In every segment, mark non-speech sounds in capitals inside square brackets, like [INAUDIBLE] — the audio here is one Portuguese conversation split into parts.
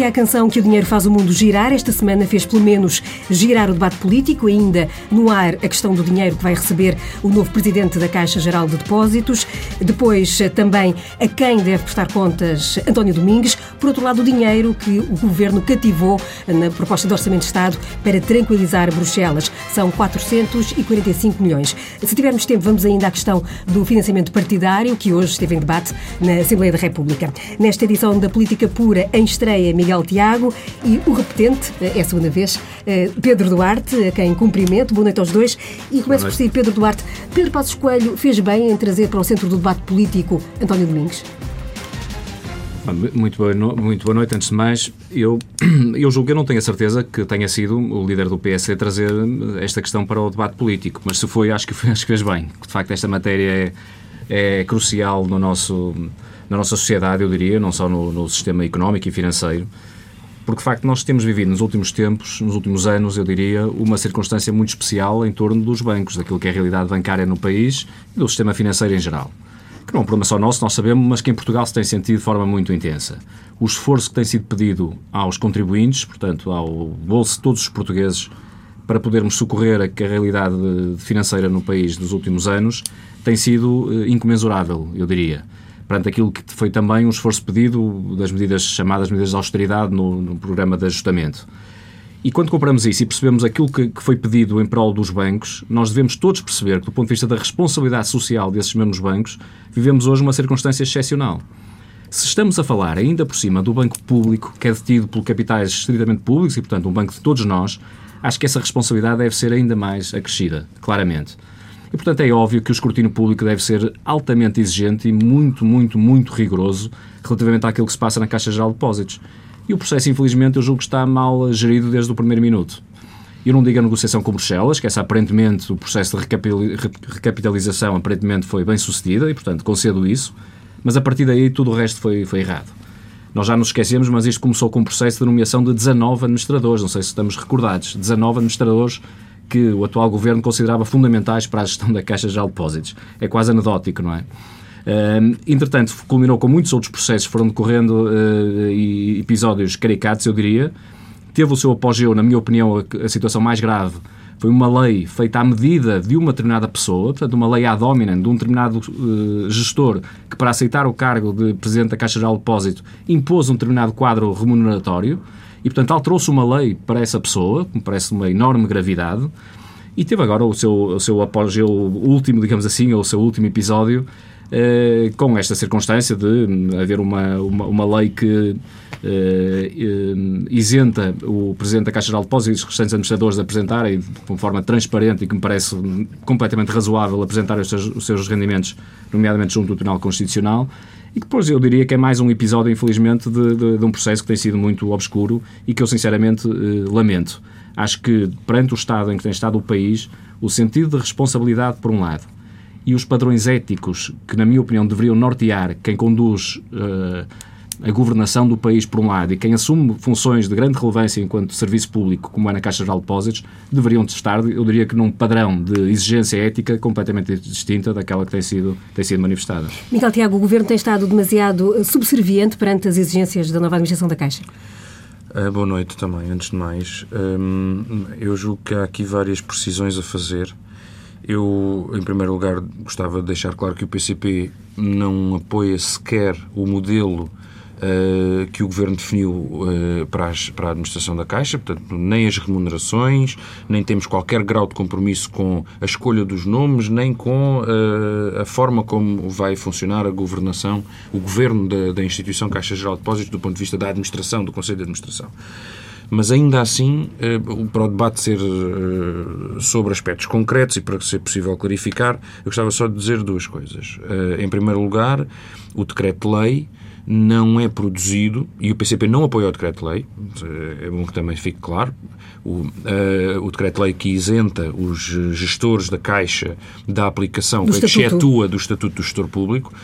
Dizia a canção que o dinheiro faz o mundo girar. Esta semana fez pelo menos girar o debate político, ainda no ar a questão do dinheiro que vai receber o novo presidente da Caixa Geral de Depósitos. Depois também a quem deve prestar contas António Domingues. Por outro lado, o dinheiro que o governo cativou na proposta de Orçamento de Estado para tranquilizar Bruxelas. São 445 milhões. Se tivermos tempo, vamos ainda à questão do financiamento partidário, que hoje esteve em debate na Assembleia da República. Nesta edição da Política Pura, em estreia, Miguel Tiago e o repetente, é a segunda vez, eh, Pedro Duarte, a quem cumprimento. Boa noite aos dois. E começo por si, Pedro Duarte. Pedro Passos Coelho fez bem em trazer para o centro do debate político António Domingos? Muito boa, muito boa noite. Antes de mais, eu, [CLEARS THROAT] eu julgo, eu não tenho a certeza que tenha sido o líder do PS a trazer esta questão para o debate político, mas se foi, acho que, [LAUGHS] acho que fez bem. De facto, esta matéria é, é crucial no nosso, na nossa sociedade, eu diria, não só no, no sistema económico e financeiro, porque de facto nós temos vivido nos últimos tempos, nos últimos anos, eu diria, uma circunstância muito especial em torno dos bancos, daquilo que é a realidade bancária no país e do sistema financeiro em geral que não é um problema só nosso, nós sabemos, mas que em Portugal se tem sentido de forma muito intensa. O esforço que tem sido pedido aos contribuintes, portanto, ao bolso de todos os portugueses, para podermos socorrer a realidade financeira no país dos últimos anos, tem sido eh, incomensurável, eu diria. Perante aquilo que foi também um esforço pedido das medidas chamadas medidas de austeridade no, no programa de ajustamento. E quando compramos isso e percebemos aquilo que, que, foi pedido em prol dos bancos, nós devemos todos perceber que, do ponto de vista da responsabilidade social desses mesmos bancos, vivemos hoje uma circunstância excepcional. Se estamos a falar ainda por cima do banco público, que é detido por capitais estritamente públicos e, portanto, um banco de todos nós, acho que essa responsabilidade deve ser ainda mais acrescida, claramente. E, portanto, é óbvio que o escrutínio público deve ser altamente exigente e muito, muito, muito rigoroso relativamente àquilo que se passa na Caixa Geral de Depósitos. E o processo, infelizmente, eu julgo que está mal gerido desde o primeiro minuto. Eu não digo a negociação com Bruxelas, que essa aparentemente, o processo de recapitalização aparentemente foi bem sucedido e, portanto, concedo isso, mas a partir daí tudo o resto foi, foi errado. Nós já nos esquecemos, mas isto começou com um processo de nomeação de 19 administradores, não sei se estamos recordados, 19 administradores que o atual governo considerava fundamentais para a gestão da Caixa Geral de Depósitos. É quase anedótico, não é? Uh, entretanto, culminou com muitos outros processos, foram decorrendo uh, episódios caricatos, eu diria. Teve o seu apogeu, na minha opinião, a, a, situação mais grave foi uma lei feita à medida de uma determinada pessoa, portanto, uma lei ad hominem de um determinado uh, gestor que, para aceitar o cargo de Presidente da Caixa Geral de Depósito, impôs um determinado quadro remuneratório e, portanto, alterou-se uma lei para essa pessoa, que me parece uma enorme gravidade, e teve agora o seu, o seu apogeu último, digamos assim, ou o seu último episódio, eh, com esta circunstância de haver uma, uma, uma lei que eh, isenta o Presidente da Caixa Geral de Depósitos e os restantes administradores de apresentarem, de uma forma transparente e que me parece completamente razoável, apresentarem os seus, os seus rendimentos, nomeadamente junto do Tribunal Constitucional. E depois eu diria que é mais um episódio, infelizmente, de, de, de um processo que tem sido muito obscuro e que eu sinceramente eh, lamento. Acho que, perante o estado em que tem estado o país, o sentido de responsabilidade, por um lado, e os padrões éticos que, na minha opinião, deveriam nortear quem conduz uh, a governação do país, por um lado, e quem assume funções de grande relevância enquanto serviço público, como é na Caixa Geral de Depósitos, deveriam estar, eu diria que num padrão de exigência ética completamente distinta daquela que tem sido, tem sido manifestada. Miguel Tiago, o Governo tem estado demasiado subserviente perante as exigências da nova administração da Caixa? Uh, boa noite também, antes de mais. Um, eu julgo que há aqui várias precisões a fazer. Eu, em primeiro lugar, gostava de deixar claro que o PCP não apoia sequer o modelo uh, que o Governo definiu uh, para, as, para, a administração da Caixa, portanto, nem as remunerações, nem temos qualquer grau de compromisso com a escolha dos nomes, nem com uh, a forma como vai funcionar a governação, o governo da, da instituição Caixa Geral de Depósitos do ponto de vista da administração, do Conselho de Administração. Mas ainda assim, eh, para o debate ser eh, sobre aspectos concretos e para ser possível clarificar, eu gostava só de dizer duas coisas. Eh, em primeiro lugar, o decreto-lei não é produzido, e o PCP não apoia o decreto-lei, é bom que também fique claro, o, uh, o decreto-lei que isenta os gestores da Caixa da aplicação, do que excetua do Estatuto do Gestor Público,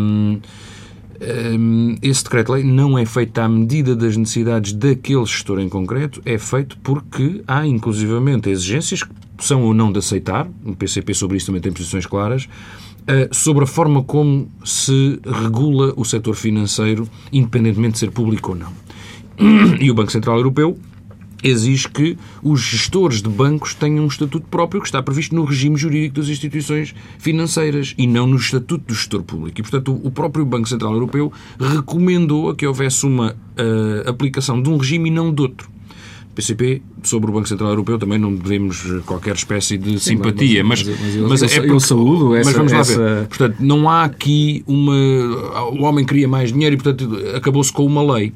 um, esse decreto-lei não é feito à medida das necessidades daquele gestor em concreto, é feito porque há, inclusivamente, exigências que são ou não de aceitar, o PCP sobre isso também tem posições claras, sobre a forma como se regula o setor financeiro, independentemente de ser público ou não. e o Banco Central Europeu exige que os gestores de bancos tenham um estatuto próprio que está previsto no regime jurídico das instituições financeiras e não no estatuto do gestor público. E, portanto, o próprio Banco Central Europeu recomendou que houvesse uma uh, aplicação de um regime e não de outro. PCP, sobre o Banco Central Europeu, também não devemos qualquer espécie de Sim, simpatia, mas, mas, mas, mas é eu, eu saúdo essa... Mas vamos lá essa... ver. Portanto, não há aqui uma... O homem queria mais dinheiro e, portanto, acabou-se com uma lei.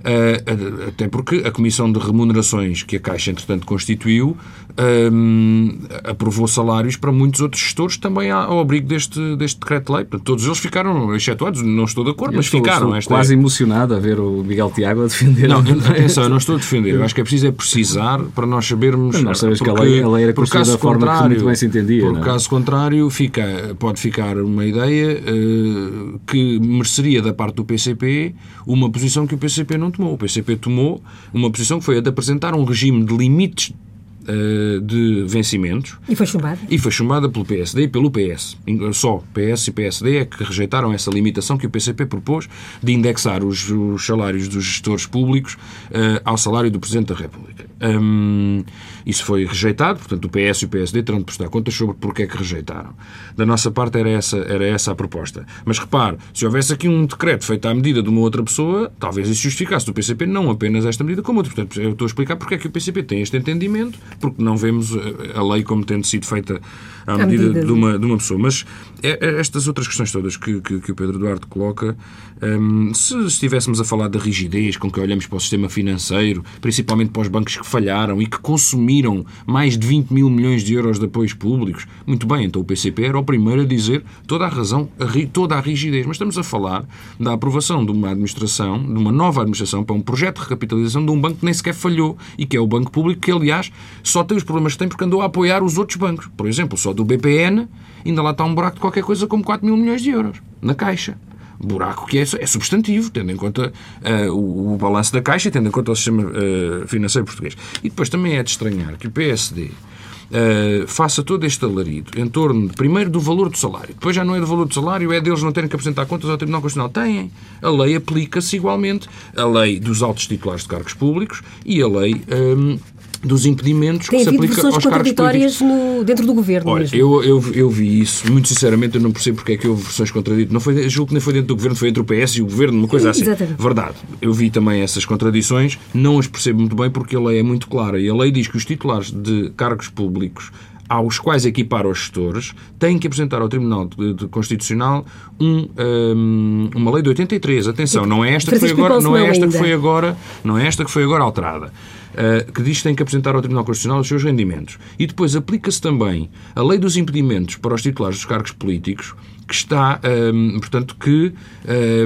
Uh, até porque a Comissão de Remunerações que a Caixa, entretanto, constituiu um, aprovou salários para muitos outros gestores também ao abrigo deste, deste decreto-lei. Todos eles ficaram excetuados. Não estou de acordo, eu mas estou, ficaram. Estou quase é... emocionado a ver o Miguel Tiago a defender. Não, atenção, eu não estou a defender. Eu acho que é preciso é precisar para nós sabermos. nós sabemos porque, que a lei, a lei era construída da forma que muito bem se entendia. Por não? É? caso contrário, fica, pode ficar uma ideia uh, que mereceria da parte do PCP uma posição que o PCP não tomou. O PCP tomou uma posição que foi a de apresentar um regime de limites eh, de vencimentos. E foi chumbada? E foi chumbada pelo PSD e pelo PS. Só PS e PSD é que rejeitaram essa limitação que o PCP propôs de indexar os, os salários dos gestores públicos uh, ao salário do Presidente da República. Um, isso foi rejeitado, portanto o PS e o PSD terão de prestar contas sobre porque é que rejeitaram. Da nossa parte era essa, era essa a proposta. Mas repare, se houvesse aqui um decreto feito à medida de uma outra pessoa, talvez isso justificasse do PCP não apenas esta medida como outra. Portanto, eu estou a explicar porque é que o PCP tem este entendimento, porque não vemos a lei como tendo sido feita à medida, medida de, uma, de uma pessoa. Mas é, é estas outras questões todas que, que, que o Pedro Eduardo coloca, um, se estivéssemos a falar da rigidez com que olhamos para o sistema financeiro, principalmente para os bancos que falharam e que consumiram mais de 20 mil milhões de euros de apoios públicos, muito bem, então o PCP era o primeiro a dizer toda a razão, toda a rigidez. Mas estamos a falar da aprovação de uma administração, de uma nova administração, para um projeto de recapitalização de um banco que nem sequer falhou e que é o Banco Público, que aliás só tem os problemas que tem porque andou a apoiar os outros bancos. Por exemplo, só do BPN ainda lá está um buraco de qualquer coisa como 4 mil milhões de euros na Caixa buraco que é, é substantivo, tendo em conta uh, o, o balanço da Caixa, tendo em conta o sistema uh, financeiro português. E depois também é de estranhar que o PSD uh, eh, faça todo este alarido em torno, de, primeiro, do valor do salário. Depois já não é do valor do salário, é deles não terem que apresentar contas ao Tribunal Constitucional. Têm. A lei aplica-se igualmente. A lei dos altos titulares de cargos públicos e a lei... Um, dos impedimentos Tem que se aplica aos contraditórias no, dentro do governo. Olha, eu, eu, eu, vi isso, muito sinceramente, eu não percebo porque é que houve versões contraditórias. Não foi, julgo que nem foi dentro do governo, foi entre o PS e o governo, uma coisa assim. Exatamente. Verdade. Eu vi também essas contradições, não as percebo muito bem porque a lei é muito clara. E a lei diz que os titulares de cargos públicos aos quais equipar os gestores, têm que apresentar ao Tribunal de, de Constitucional um, um, uma lei de 83. Atenção, não é esta que foi agora, não é esta que foi agora, não é esta que foi agora alterada. Uh, que diz que tem que apresentar ao Tribunal Constitucional os seus rendimentos. E depois aplica-se também a lei dos impedimentos para os titulares dos cargos políticos, que está, um, portanto, que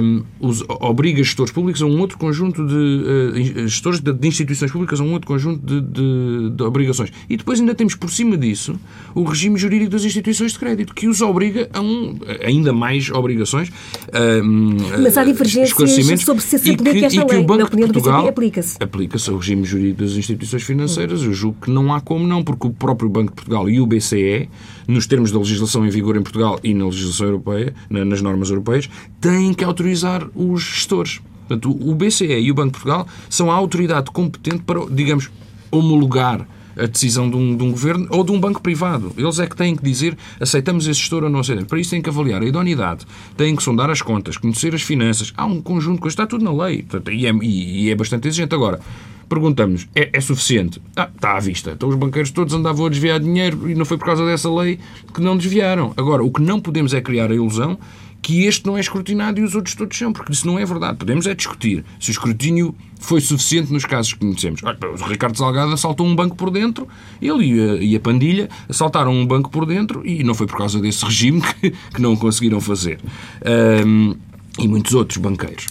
um, os, obriga gestores públicos a um outro conjunto de uh, gestores de, de, instituições públicas a um outro conjunto de, de, de, obrigações. E depois ainda temos por cima disso o regime jurídico das instituições de crédito, que os obriga a um, ainda mais obrigações. Um, Mas há divergências sobre se se aplica que, esta lei. O Banco Na opinião de Portugal aplica-se. Aplica-se ao regime jurídico das instituições financeiras. Eu julgo que não há como não, porque o próprio Banco de Portugal e o BCE, nos termos da legislação em vigor em Portugal e na legislação europeia, nas normas europeias, têm que autorizar os gestores. Portanto, o BCE e o Banco de Portugal são a autoridade competente para, digamos, homologar a decisão de um, de um, governo ou de um banco privado. Eles é que têm que dizer aceitamos esse gestor ou não aceitamos. Para isso têm que avaliar a idoneidade, têm que sondar as contas, conhecer as finanças. Há um conjunto de coisas, está tudo na lei e, é, e, é, bastante exigente. Agora, perguntamos, é, é, suficiente? Ah, está à vista. Então os banqueiros todos andavam a desviar dinheiro e não foi por causa dessa lei que não desviaram. Agora, o que não podemos é criar a ilusão que este não é escrutinado e os outros todos são, porque isso não é verdade. Podemos é discutir se o escrutínio foi suficiente nos casos que conhecemos. Olha, o Ricardo Salgado assaltou um banco por dentro, ele e a, e a, Pandilha assaltaram um banco por dentro e não foi por causa desse regime [LAUGHS] que, que não conseguiram fazer. Um, e muitos outros banqueiros.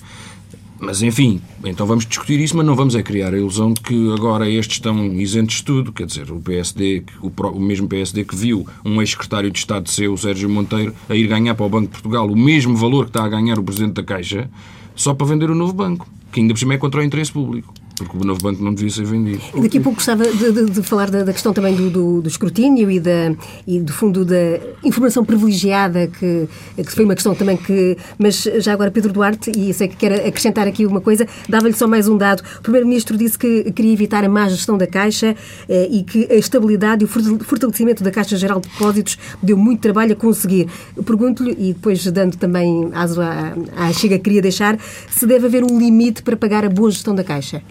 Mas, enfim, então vamos discutir isso, mas não vamos é criar a ilusão de que agora estes estão isentos de tudo. Quer dizer, o PSD, o, o mesmo PSD que viu um ex-secretário de Estado seu, Sérgio Monteiro, a ir ganhar para o Banco de Portugal o mesmo valor que está a ganhar o Presidente da Caixa, só para vender o novo banco, que ainda por cima é contra o interesse público. Porque o novo banco não devia ser vendido. Daqui a pouco gostava de, de, de falar da, da, questão também do, do, do escrutínio e, da, e, do fundo, da informação privilegiada, que, que foi uma questão também que. Mas já agora, Pedro Duarte, e sei que quer acrescentar aqui uma coisa, dava-lhe só mais um dado. O Primeiro-Ministro disse que queria evitar a má gestão da Caixa eh, e que a estabilidade e o fortalecimento da Caixa Geral de Depósitos deu muito trabalho a conseguir. Pergunto-lhe, e depois dando também aso à, à Chega, queria deixar, se deve haver um limite para pagar a boa gestão da Caixa.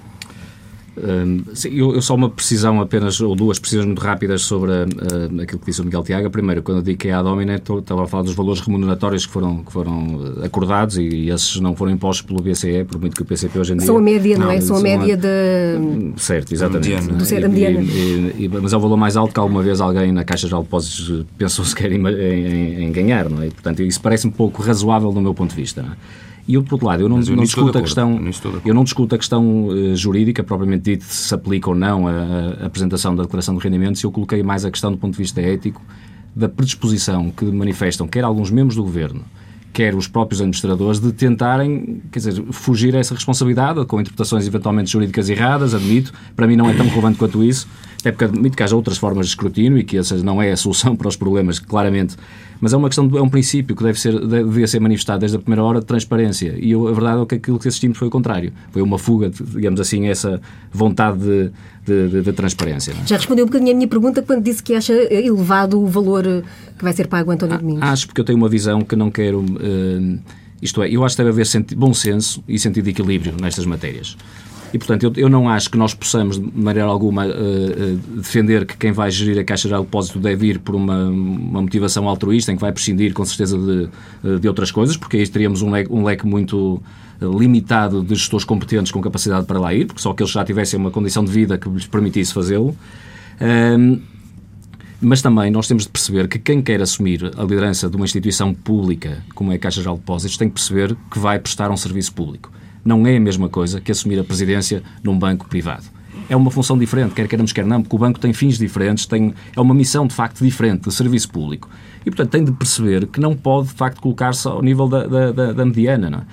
Um, eu, eu, só uma precisão apenas, ou duas precisões muito rápidas sobre uh, aquilo que disse o Miguel Tiago. Primeiro, quando eu digo que é a Domina, estava a falar dos valores remuneratórios que foram, que foram acordados e, e esses não foram impostos pelo BCE, por muito que o PCP hoje em dia... São a média, não, não é? São a média de... Certo, exatamente. Mediana. Do ser mediana. E, e, mas é o valor mais alto que alguma vez alguém na Caixa de Depósitos pensou sequer em, em, em, ganhar, não é? Portanto, isso parece um pouco razoável do meu ponto de vista, não é? E por outro lado, eu não, eu não discuto a questão, eu não discuto a questão uh, jurídica propriamente dita se se aplica ou não a, a, apresentação da declaração de rendimentos. Eu coloquei mais a questão do ponto de vista ético da predisposição que manifestam quer alguns membros do governo, quer os próprios administradores, de tentarem, quer dizer, fugir a essa responsabilidade, com interpretações eventualmente jurídicas erradas, admito, para mim não é tão relevante quanto isso, até porque admito que haja outras formas de escrutínio e que essa não é a solução [LAUGHS] para os problemas, claramente mas é uma questão, é um princípio que deve ser, deve ser manifestado desde a primeira hora de transparência. E eu, a verdade é que aquilo que assistimos foi o contrário. Foi uma fuga, digamos assim, essa vontade de, de, de, de transparência. É? Já respondeu um bocadinho a minha pergunta quando disse que acha elevado o valor que vai ser pago a António Domingos. Acho porque eu tenho uma visão que não quero. Uh, isto é, eu acho que deve haver bom senso e sentido de equilíbrio nestas matérias. E, portanto, eu, eu não acho que nós possamos, de maneira alguma, uh, uh, defender que quem vai gerir a Caixa Geral de Depósito deve ir por uma, uma motivação altruísta, em que vai prescindir, com certeza, de, eh, de outras coisas, porque aí teríamos um leque, um leque muito limitado de gestores competentes com capacidade para lá ir, porque só que eles já tivessem uma condição de vida que lhes permitisse fazê-lo. Um, mas também nós temos de perceber que quem quer assumir a liderança de uma instituição pública, como é a Caixa Geral de Depósitos, tem que perceber que vai prestar um serviço público não é a mesma coisa que assumir a presidência num banco privado. É uma função diferente, quer queiramos, quer não, porque o banco tem fins diferentes, tem, é uma missão de facto diferente de serviço público. E, portanto, tem de perceber que não pode de facto colocar-se ao nível da, da, da mediana. Não é?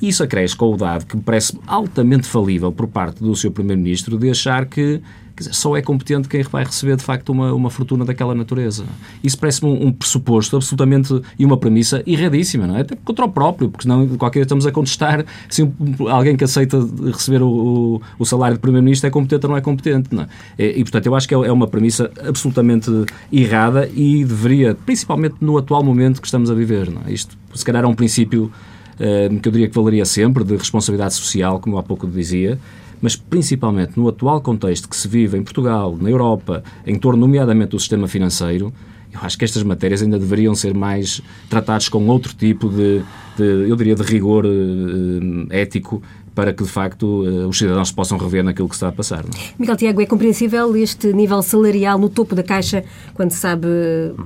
E isso acresce com o dado que me parece altamente falível por parte do seu Primeiro-Ministro de achar que dizer, só é competente quem vai receber de facto uma, uma fortuna daquela natureza. Isso parece-me um, um, pressuposto absolutamente e uma premissa erradíssima, não é? Até contra o próprio, porque senão qualquer estamos a contestar se alguém que aceita receber o, o, o salário de Primeiro-Ministro é competente ou não é competente. Não é? E, e, portanto, eu acho que é, é uma premissa absolutamente errada e deveria, principalmente no atual momento que estamos a viver, não é? Isto, se calhar, é um princípio uh, que eu diria que valeria sempre, de responsabilidade social, como há pouco dizia, mas principalmente no atual contexto que se vive em Portugal, na Europa, em torno, nomeadamente, do sistema financeiro, eu acho que estas matérias ainda deveriam ser mais tratadas com outro tipo de, de eu diria, de rigor uh, ético para que, de facto, uh, os cidadãos se possam rever naquilo que está a passar. Não? É? Miguel Tiago, é compreensível este nível salarial no topo da Caixa, quando se sabe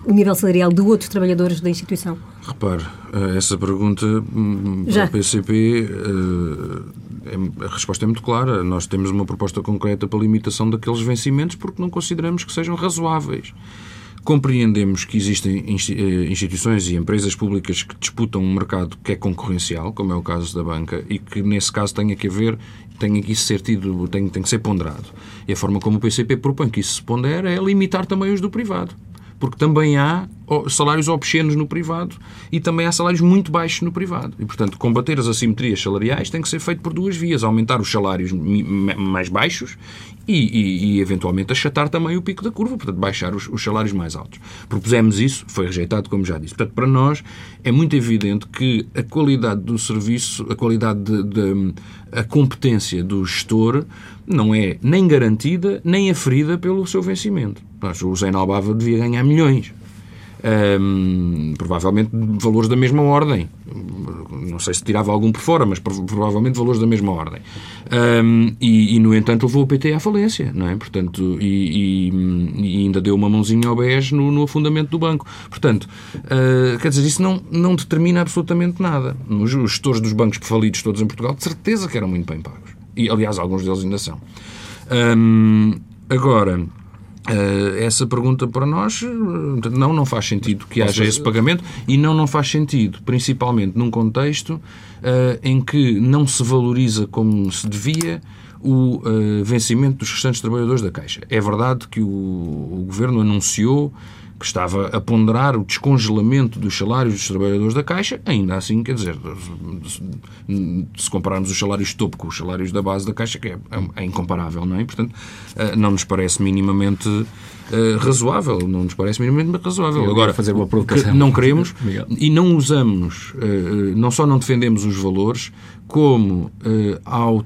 o nível salarial de outros trabalhadores da instituição? Repare, essa pergunta hum, Já. para o PCP é, a resposta é muito clara. Nós temos uma proposta concreta para a limitação daqueles vencimentos porque não consideramos que sejam razoáveis. Compreendemos que existem eh, instituições e empresas públicas que disputam um mercado que é concorrencial, como é o caso da banca, e que nesse caso tenha que haver, tenha que isso ser tido, tem, tem que ser ponderado. E a forma como o PCP propõe que isso se pondere é limitar também os do privado porque também há salários obscenos no privado e também há salários muito baixos no privado. E, portanto, combater as assimetrias salariais tem que ser feito por duas vias: aumentar os salários mais baixos e, e, e, eventualmente, achatar também o pico da curva, portanto, baixar os, os, salários mais altos. Propusemos isso, foi rejeitado, como já disse. Portanto, para nós é muito evidente que a qualidade do serviço, a qualidade de, de a competência do gestor não é nem garantida nem aferida pelo seu vencimento. O Zé Nalbava devia ganhar milhões. Um, provavelmente valores da mesma ordem. Não sei se tirava algum por fora, mas provavelmente valores da mesma ordem. Um, e, e, no entanto, levou o PT à falência, não é? Portanto, e, e, e ainda deu uma mãozinha ao BES no, no afundamento do banco. Portanto, uh, quer dizer, isso não, não determina absolutamente nada. Os gestores dos bancos falidos todos em Portugal, de certeza que eram muito bem pagos. E, aliás, alguns deles ainda são. Um, agora. Uh, essa pergunta para nós não, não faz sentido que haja esse pagamento e não, não faz sentido, principalmente num contexto uh, em que não se valoriza como se devia o uh, vencimento dos restantes trabalhadores da Caixa. É verdade que o, o Governo anunciou que estava a ponderar o descongelamento dos salários dos trabalhadores da Caixa, ainda assim, quer dizer, se compararmos os salários de topo com os salários da base da Caixa, que é, é incomparável, não é? Portanto, eh, não nos parece minimamente uh, razoável, não nos parece minimamente razoável. Agora, fazer uma provocação. não queremos [LAUGHS] e não usamos, uh, não só não defendemos os valores, como uh, ao,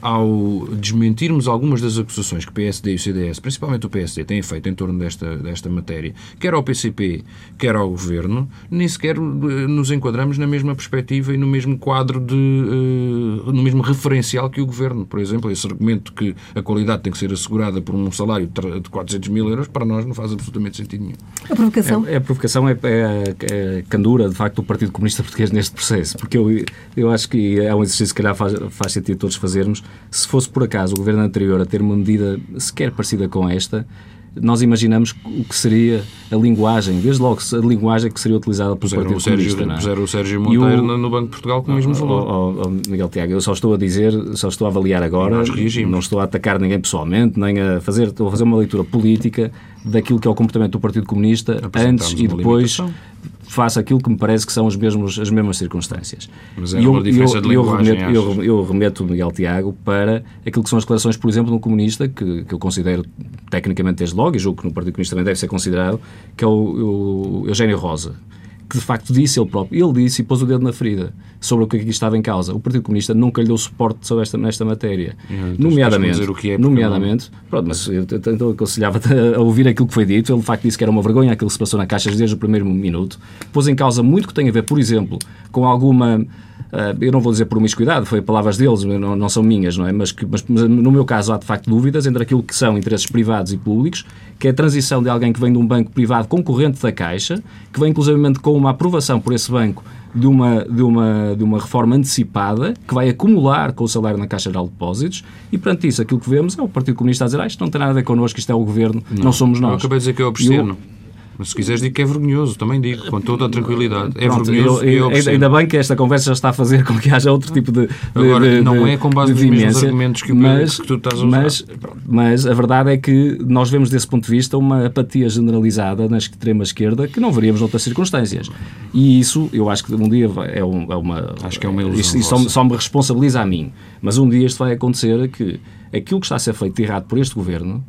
ao desmentirmos algumas das acusações que o PSD e o CDS, principalmente o PSD, têm feito em torno desta, desta matéria, quer ao PCP, quer ao Governo, nem sequer nos enquadramos na mesma perspectiva e no mesmo quadro de. Uh, no mesmo referencial que o Governo. Por exemplo, esse argumento que a qualidade tem que ser assegurada por um salário de 400 mil euros, para nós não faz absolutamente sentido nenhum. A provocação? É, é a provocação é, é, é, a candura, de facto, do Partido Comunista Português neste processo, porque eu, eu acho que é um exercício que, calhar, faz, faz sentido todos fazermos. Se fosse, por acaso, o governo anterior a ter uma medida sequer parecida com esta, nós imaginamos o que seria a linguagem, desde logo a linguagem que seria utilizada pelo Partido o Sérgio, Comunista. É? Puseram o Sérgio Monteiro o, no Banco de Portugal com o mesmo valor. Oh, oh, oh, Miguel Tiago, eu só estou a dizer, só estou a avaliar agora, não estou a atacar ninguém pessoalmente, nem a fazer, estou a fazer uma leitura política daquilo que é o comportamento do Partido Comunista antes e depois face aquilo que me parece que são os mesmos, as mesmas circunstâncias. Mas é uma diferença eu, de linguagem, eu remeto, eu, eu remeto Miguel Tiago para aquilo que são as declarações, por exemplo, de um comunista, que, que eu considero tecnicamente desde logo, e julgo que no Partido Comunista também deve ser considerado, que é o, o Eugênio Rosa que de facto disse ele próprio, ele disse e pôs o dedo na ferida sobre o que aqui estava em causa. O Partido Comunista nunca lhe deu suporte sobre esta, nesta matéria. Então, nomeadamente, o que é nomeadamente não... pronto, mas eu, então aconselhava-te a ouvir aquilo que foi dito. Ele de facto disse que era uma vergonha aquilo que se passou na Caixa desde o primeiro minuto. Pôs em causa muito que tem a ver, por exemplo, com alguma eu não vou dizer por promiscuidade, foi palavras deles, não, não são minhas, não é? Mas, que, mas, no meu caso há de facto dúvidas entre aquilo que são interesses privados e públicos, que é a transição de alguém que vem de um banco privado concorrente da Caixa, que vem inclusivamente com uma aprovação por esse banco de uma, de, uma, de uma reforma antecipada que vai acumular com o salário na Caixa Geral de Depósitos e, perante isso, aquilo que vemos é o Partido Comunista a dizer ah, isto não tem nada a ver connosco, isto é o Governo, não, não somos nós. Eu acabei de dizer que eu obsceno. Mas se quiseres digo que é vergonhoso, também digo, com toda a tranquilidade. É Pronto, vergonhoso eu, eu, Ainda bem que esta conversa já está a fazer com que haja outro tipo de. de Agora, de, não é com base nos mesmos argumentos que, mas, que tu estás a usar. Mas, mas a verdade é que nós vemos desse ponto de vista uma apatia generalizada na extrema esquerda que não veríamos noutras circunstâncias. E isso, eu acho que um dia é, é uma. Acho que é uma ilusão. Isso, isso só, só me responsabiliza a mim. Mas um dia isto vai acontecer que aquilo que está a ser feito de errado por este governo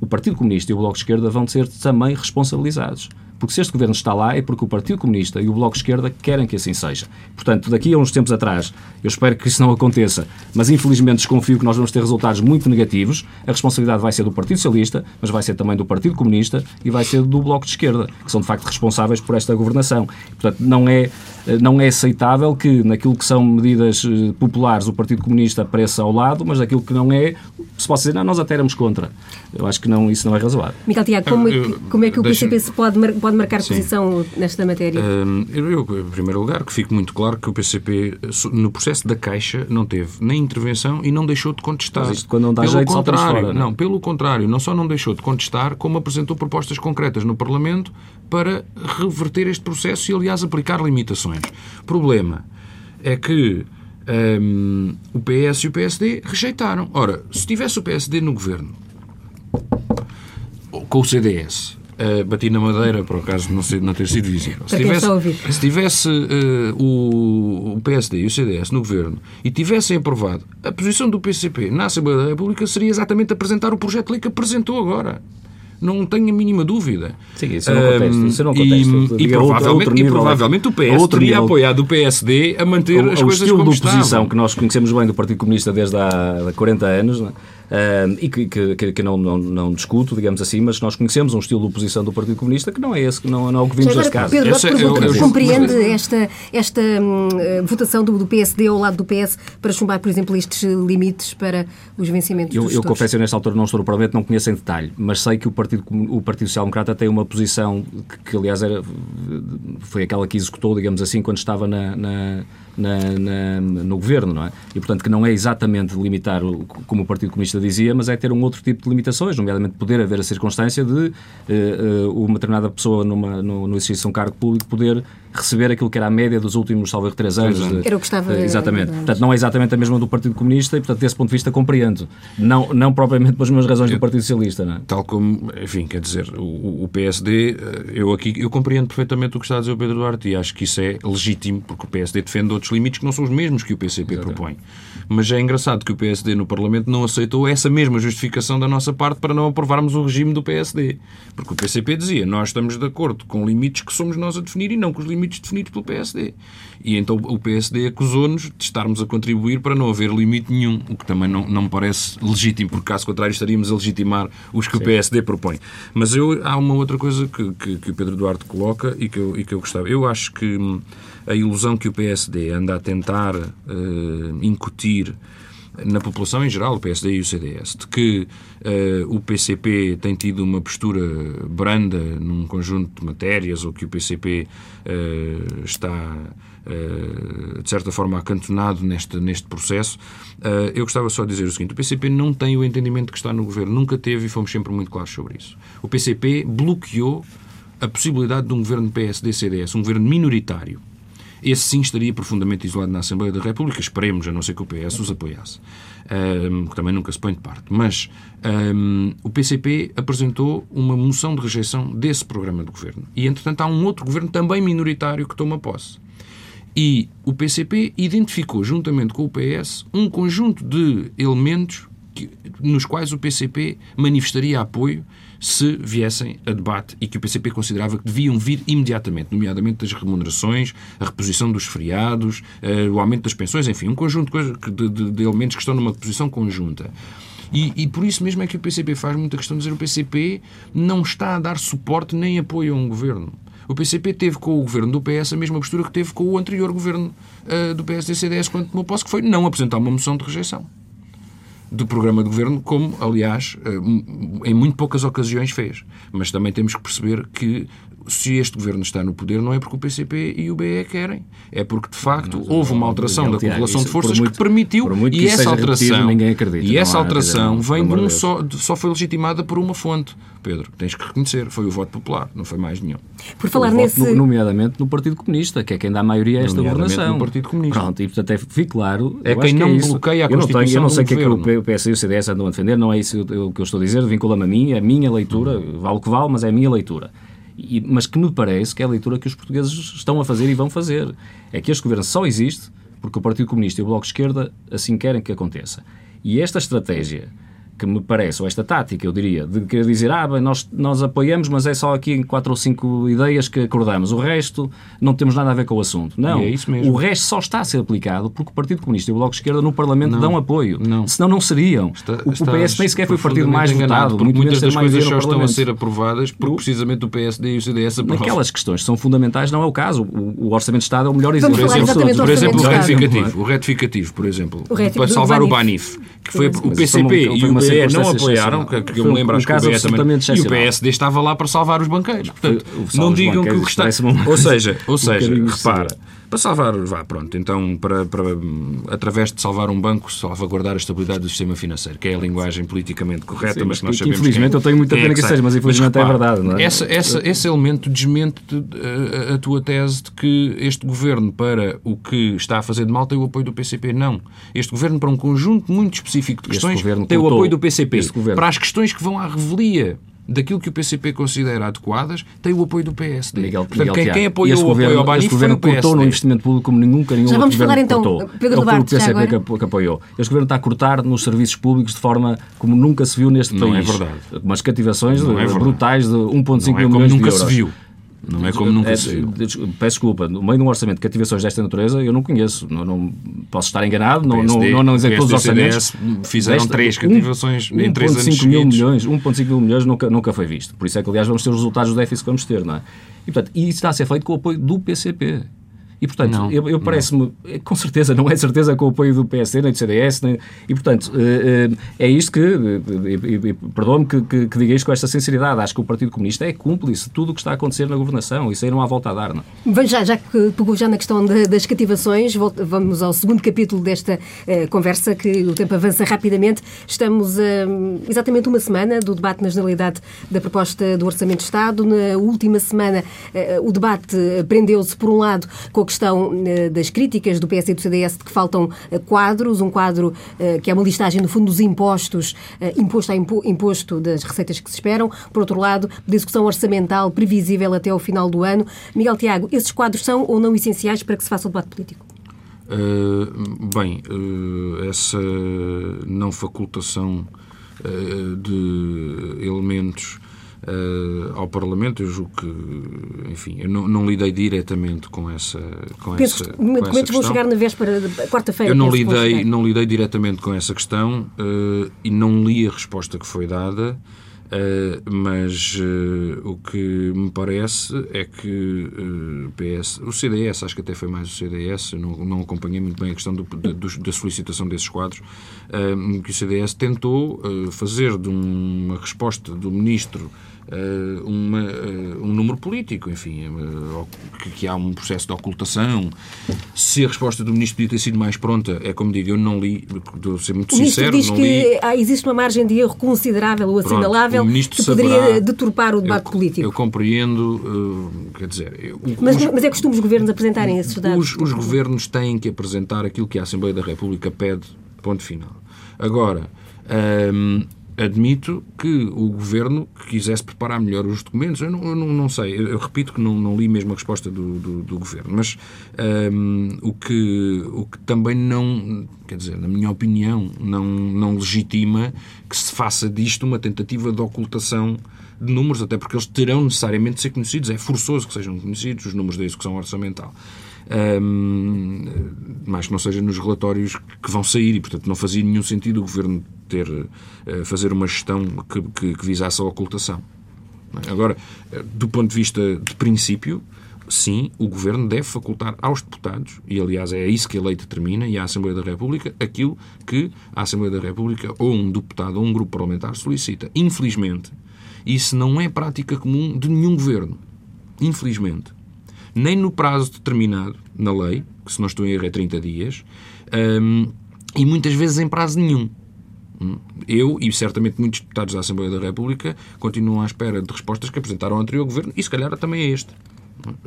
o Partido Comunista e o Bloco de Esquerda vão ser também responsabilizados. Porque se este governo está lá é porque o Partido Comunista e o Bloco de Esquerda querem que assim seja. Portanto, daqui a uns tempos atrás, eu espero que isso não aconteça, mas infelizmente desconfio que nós vamos ter resultados muito negativos. A responsabilidade vai ser do Partido Socialista, mas vai ser também do Partido Comunista e vai ser do Bloco de Esquerda, que são de facto responsáveis por esta governação. Portanto, não é, não é aceitável que naquilo que são medidas eh, populares o Partido Comunista apareça ao lado, mas naquilo que não é, se possa dizer, não, nós até éramos contra. Eu acho que não, isso não é razoável. Miguel Tiago, como, é como é que o PCP se pode, pode marcar Sim. posição nesta matéria? Um, eu, em primeiro lugar, que fique muito claro que o PCP, no processo da Caixa, não teve nem intervenção e não deixou de contestar. Mas isto quando não dá pelo jeito, contrário, fora, não, não, pelo contrário, não só não deixou de contestar, como apresentou propostas concretas no Parlamento para reverter este processo e, aliás, aplicar limitações. Problema é que um, o PS e o PSD rejeitaram. Ora, se tivesse o PSD no governo com o CDS, Uh, bati na madeira, por acaso não, ser, não ter sido visível. Se tivesse, se tivesse uh, o, o, PSD e o CDS no governo e tivessem aprovado, a posição do PCP na Assembleia da República seria exatamente apresentar o projeto de lei que apresentou agora não tenho a mínima dúvida. Sim, isso não contexto. Isso não contexto. E, e, provavelmente, outro, e provavelmente o PS teria nível, apoiado o PSD a manter o, as coisas como estavam. O estilo de oposição que nós conhecemos bem do Partido Comunista desde há 40 anos, não é? E que, que, que não, não, não, discuto, digamos assim, mas nós conhecemos um estilo de oposição do Partido Comunista que não é esse, que não, não é o que vimos neste caso. Pedro, Esse, pergunta, eu, eu, compreende esta, esta hum, votação do, do, PSD ao lado do PS para chumbar, por exemplo, estes limites para os vencimentos Eu, eu confesso, nesta altura não estou no Parlamento, não conheço em detalhe, mas sei que o Partido, o Partido Social Democrata tem uma posição que, que aliás, era, foi aquela que executou, digamos assim, quando estava na, na na, na, no governo, não é? E, portanto, que não é exatamente limitar, como o Partido Comunista dizia, mas é ter um outro tipo de limitações, nomeadamente poder haver a circunstância de uh, uh, uma determinada pessoa numa, no, no exercício de um cargo público poder receber aquilo que era a média dos últimos, talvez, três anos. De, era o que estava... Exatamente. Portanto, não é exatamente a mesma do Partido Comunista e, portanto, desse ponto de vista, compreendo. Não, não propriamente pelas mesmas razões do Partido Socialista, não é? Tal como, enfim, quer dizer, o, o PSD, eh, eu aqui, eu compreendo perfeitamente o que está a dizer o Pedro Duarte e acho que isso é legítimo, porque o PSD defende outros limites que não são os mesmos que o PCP exatamente. propõe. Mas é engraçado que o PSD no Parlamento não aceitou essa mesma justificação da nossa parte para não aprovarmos o regime do PSD. Porque o PCP dizia, nós estamos de acordo com limites que somos nós a definir e não com os limites definidos pelo PSD. E então o PSD acusou-nos de estarmos a contribuir para não haver limite nenhum, o que também não, não me parece legítimo, porque caso contrário estaríamos a legitimar os que Sim. o PSD propõe. Mas eu, há uma outra coisa que, que, que, o Pedro Duarte coloca e que, eu, e que eu gostava. Eu acho que hum, a ilusão que o PSD anda a tentar uh, incutir na população em geral, o PSD e o CDS, de que uh, o PCP tem tido uma postura branda num conjunto de matérias ou que o PCP uh, eh, está, uh, de certa forma, acantonado neste, neste processo, eu gostava só de dizer o seguinte: o PCP não tem o entendimento que está no governo, nunca teve e fomos sempre muito claros sobre isso. O PCP bloqueou a possibilidade de um governo PSD-CDS, um governo minoritário esse sim estaria profundamente isolado na Assembleia da República. Esperemos, a não ser que o PS os apoiasse, um, que também nunca se põe de parte. Mas um, o PCP apresentou uma moção de rejeição desse programa de governo. E, entretanto, há um outro governo também minoritário que toma posse. E o PCP identificou, juntamente com o PS, um conjunto de elementos que, nos quais o PCP manifestaria apoio se viessem a debate e que o PCP considerava que deviam vir imediatamente, nomeadamente das remunerações, a reposição dos feriados, uh, o aumento das pensões, enfim, um conjunto de, de, de elementos que estão numa posição conjunta. E, e, por isso mesmo é que o PCP faz muita questão de dizer que o PCP não está a dar suporte nem apoio a um governo. O PCP teve com o governo do PS a mesma postura que teve com o anterior governo uh, do PSD-CDS quando tomou posse, que foi não apresentar uma moção de rejeição do programa de governo, como, aliás, eh, em muito poucas ocasiões fez. Mas também temos que perceber que se este governo está no poder, não é porque o PCP e o BE querem. É porque, de facto, não, houve uma alteração da correlação de forças muito, que permitiu. e essa alteração, ninguém acredita, e essa alteração vem de um só, só foi legitimada por uma fonte. Pedro, tens que reconhecer, foi o voto popular, não foi mais nenhum. Por falar o nesse. Voto, nomeadamente no Partido Comunista, que é quem dá a maioria a esta governação. no Partido Comunista. Pronto, e portanto é, fique claro. É quem não é bloqueia a eu não Constituição. Tenho, eu não sei o que é que o PS e o CDS andam a defender, não é isso o que eu estou a dizer, vincula-me a mim, a minha leitura, vale o que vale, mas é a minha leitura. E, mas que me parece que é a leitura que os portugueses estão a fazer e vão fazer. É que este governo só existe porque o Partido Comunista e o Bloco de Esquerda assim querem que aconteça. E esta estratégia que me parece, ou esta tática, eu diria, de querer dizer, ah, bem, nós, nós apoiamos, mas é só aqui em quatro ou cinco ideias que acordamos. O resto não temos nada a ver com o assunto. Não, é isso mesmo. o resto só está a ser aplicado porque o Partido Comunista e o Bloco de Esquerda no Parlamento não, dão apoio. Não. Senão não seriam. Está, o, o PS nem sequer foi o partido mais votado. Muitas das coisas só estão a ser aprovadas porque precisamente o PSD e o CDS aprovam. Naquelas questões são fundamentais não é o caso. O, o Orçamento de Estado é o melhor exemplo. Por exemplo, por exemplo o, retificativo, o retificativo, por exemplo, para salvar o Banif, que foi o PCP e o BE não apoiaram que, que eu me lembro, um acho que o BE também. E o PSD estava lá para salvar os banqueiros. Portanto, não digam que o que está. Ou [LAUGHS] seja, ou seja repara. Para salvar, vá, pronto, então, para, para, através de salvar um banco, salvaguardar a estabilidade do sistema financeiro, que é a linguagem politicamente correta, Sim, mas nós sabemos Infelizmente, que eu tenho muita pena é que, que seja, mas infelizmente mas, é verdade. É? Essa, essa, esse elemento desmente a, a, a, tua tese de que este governo, para o que está a fazer de mal, tem o apoio do PCP. Não. Este governo, para um conjunto muito específico de questões, tem o apoio do PCP. Para as questões que vão à revelia daquilo que o PCP considera adequadas, tem o apoio do PSD. Miguel, Portanto, Miguel quem, quem apoiou o apoio ao Banif foi o PSD. cortou no investimento público como nunca nenhum já vamos outro falar, então, cortou. Pedro é o PCP que, que apoiou. Este governo está a cortar nos serviços públicos de forma como nunca se viu neste não país. Não é verdade. Umas cativações é brutais de 1,5 mil milhões de euros. nunca se viu. Não é como nunca é, se Peço desculpa, no meio de um orçamento de cativações desta natureza, eu não conheço. Não, não posso estar enganado, não, PSD, não, não dizer todos os orçamentos. fizeram desta, três cativações um, em três anos mil milhões, 1,5 mil milhões nunca, nunca foi visto. Por isso é que, aliás, vamos ter os resultados do déficit que vamos ter, não é? E, portanto, isso está a ser feito com o apoio do PCP. E, portanto, eu, eu parece-me, com certeza, não é certeza com o apoio do PSD, nem do CDS, nem, e, portanto, eh, eh, é isto que, perdoa-me que, que, que, diga isto com esta sinceridade, acho que o Partido Comunista é cúmplice de tudo o que está a acontecer na governação, isso aí não há volta a dar, não Vamos já, já que pegou já na questão de, das cativações, vamos ao segundo capítulo desta uh, conversa, que o tempo avança rapidamente. Estamos uh, exatamente uma semana do debate na generalidade da proposta do Orçamento de Estado. Na última semana, uh, o debate prendeu-se, por um lado, com a questão eh, das críticas do PS e do CDS de que faltam eh, quadros, um quadro eh, que é uma listagem, no fundo, dos impostos, imposto a imposto das receitas que se esperam. Por outro lado, de execução orçamental previsível até ao final do ano. Miguel Tiago, esses quadros são ou não essenciais para que se faça o debate político? Uh, bem, uh, essa não facultação uh, de elementos uh, ao Parlamento. Eu julgo que, enfim, eu não, não lidei diretamente com essa, com penso essa, com essa vão chegar na véspera, quarta-feira. Eu não lidei, não lidei diretamente com essa questão uh, e não li a resposta que foi dada. Uh, mas uh, o que me parece é que uh, PS, o CDS, acho que até foi mais o CDS, eu não, não acompanhei muito bem a questão do, da, da, solicitação desses quadros, que o CDS tentou fazer de uma resposta do Ministro uma, uh, um número político, enfim, uh, que, que, há um processo de ocultação. Se a resposta do Ministro podia ter sido mais pronta, é como digo, eu não li, devo ser muito o sincero. diz que li... existe uma margem de erro considerável ou assinalável que poderia saberá, deturpar o debate eu, político. Eu compreendo, quer dizer... Eu, mas, os, mas é costume os governos apresentarem esses dados? Os, os governos têm que apresentar aquilo que a Assembleia da República pede, ponto final. Agora, um, admito que o governo quisesse preparar melhor os documentos. Eu não, eu não, não sei, eu, eu, repito que não, não, li mesmo a resposta do, do, do governo, mas um, o, que, o que também não, quer dizer, na minha opinião, não, não legitima que se faça disto uma tentativa de ocultação de números, até porque eles terão necessariamente de ser conhecidos. É forçoso que sejam conhecidos os números da execução orçamental um, mais que não seja nos relatórios que vão sair e, portanto, não fazia nenhum sentido o Governo ter, uh, fazer uma gestão que, que, que visasse a ocultação. É? Agora, uh, do ponto de vista de princípio, sim, o Governo deve facultar aos deputados, e aliás é isso que a lei determina, e à Assembleia da República, aquilo que a Assembleia da República ou um deputado ou um grupo parlamentar solicita. Infelizmente, isso não é prática comum de nenhum Governo. Infelizmente nem no prazo determinado na lei, que se não estou em erro é 30 dias, um, e muitas vezes em prazo nenhum. Hum? Eu e certamente muitos deputados da Assembleia da República continuam à espera de respostas que apresentaram ao anterior governo e se calhar também é este.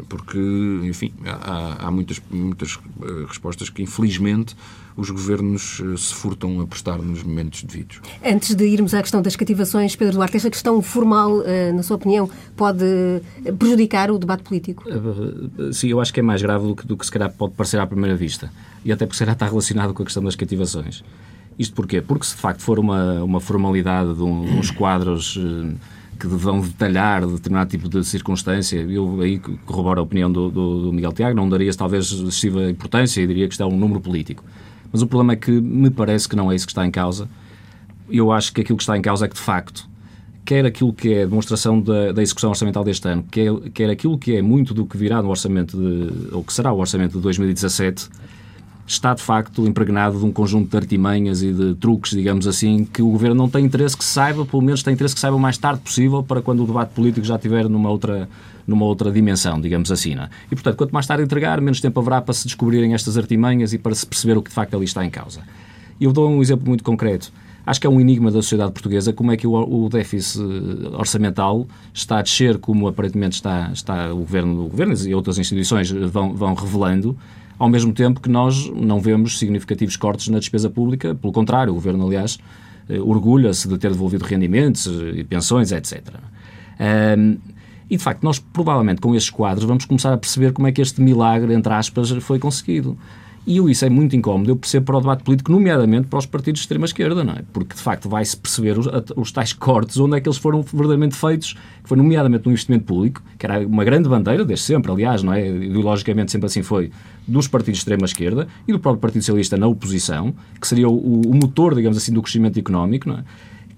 Porque, enfim, há, há muitas, muitas eh, respostas que, infelizmente, os governos eh, se furtam a prestar nos momentos devidos. Antes de irmos à questão das cativações, Pedro Duarte, esta questão formal, eh, na sua opinião, pode prejudicar o debate político? Sim, eu acho que é mais grave do que, do que se calhar pode parecer à primeira vista. E até porque será está relacionado com a questão das cativações. Isto porquê? Porque se de facto for uma, uma formalidade de um, uns quadros que vão detalhar determinado tipo de circunstância. Eu aí corroboro a opinião do, do, do Miguel Tiago, não daria talvez excessiva importância e diria que isto é um número político. Mas o problema é que me parece que não é isso que está em causa. Eu acho que aquilo que está em causa é que, de facto, quer aquilo que é demonstração da, da execução orçamental deste ano, quer, quer aquilo que é muito do que virá no orçamento de, ou que será o orçamento de 2017, está de facto impregnado de um conjunto de artimanhas e de truques, digamos assim, que o Governo não tem interesse que saiba, pelo menos tem interesse que saiba o mais tarde possível para quando o debate político já estiver numa outra, numa outra dimensão, digamos assim. É? E, portanto, quanto mais tarde entregar, menos tempo haverá para se descobrirem estas artimanhas e para se perceber o que de facto ali está em causa. Eu dou um exemplo muito concreto. Acho que é um enigma da sociedade portuguesa como é que o, déficit orçamental está a descer, como aparentemente está, está o, governo, o governo e outras instituições vão, vão revelando, ao mesmo tempo que nós não vemos significativos cortes na despesa pública, pelo contrário, o Governo, aliás, eh, orgulha-se de ter devolvido rendimentos e pensões, etc. Um, e, de facto, nós provavelmente com estes quadros vamos começar a perceber como é que este milagre, entre aspas, foi conseguido. E isso é muito incómodo, eu percebo para o debate político, nomeadamente para os partidos de extrema-esquerda, não é? Porque, de facto, vai-se perceber os, os, tais cortes, onde é que eles foram verdadeiramente feitos, que foi nomeadamente no investimento público, que era uma grande bandeira, desde sempre, aliás, não é? Ideologicamente sempre assim foi, dos partidos de extrema-esquerda e do próprio Partido Socialista na oposição, que seria o, o motor, digamos assim, do crescimento económico, não é?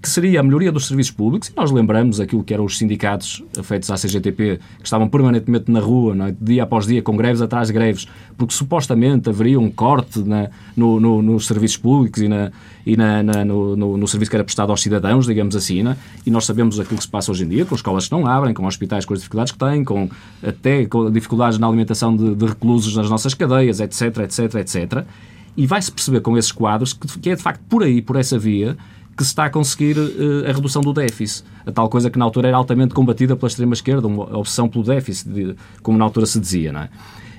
Que seria a melhoria dos serviços públicos, e nós lembramos aquilo que eram os sindicatos feitos à CGTP, que estavam permanentemente na rua, é? dia após dia, com greves atrás de greves, porque supostamente haveria um corte na, no, no, nos serviços públicos e, na, e na, na no, no, serviço que era prestado aos cidadãos, digamos assim, é? e nós sabemos aquilo que se passa hoje em dia, com escolas que não abrem, com hospitais com as dificuldades que têm, com até com dificuldades na alimentação de, de reclusos nas nossas cadeias, etc, etc, etc. E vai-se perceber com esses quadros que, que é de facto por aí, por essa via, que se está a conseguir uh, a redução do déficit. A tal coisa que na altura era altamente combatida pela extrema-esquerda, uma obsessão pelo déficit, de, como na altura se dizia, não é?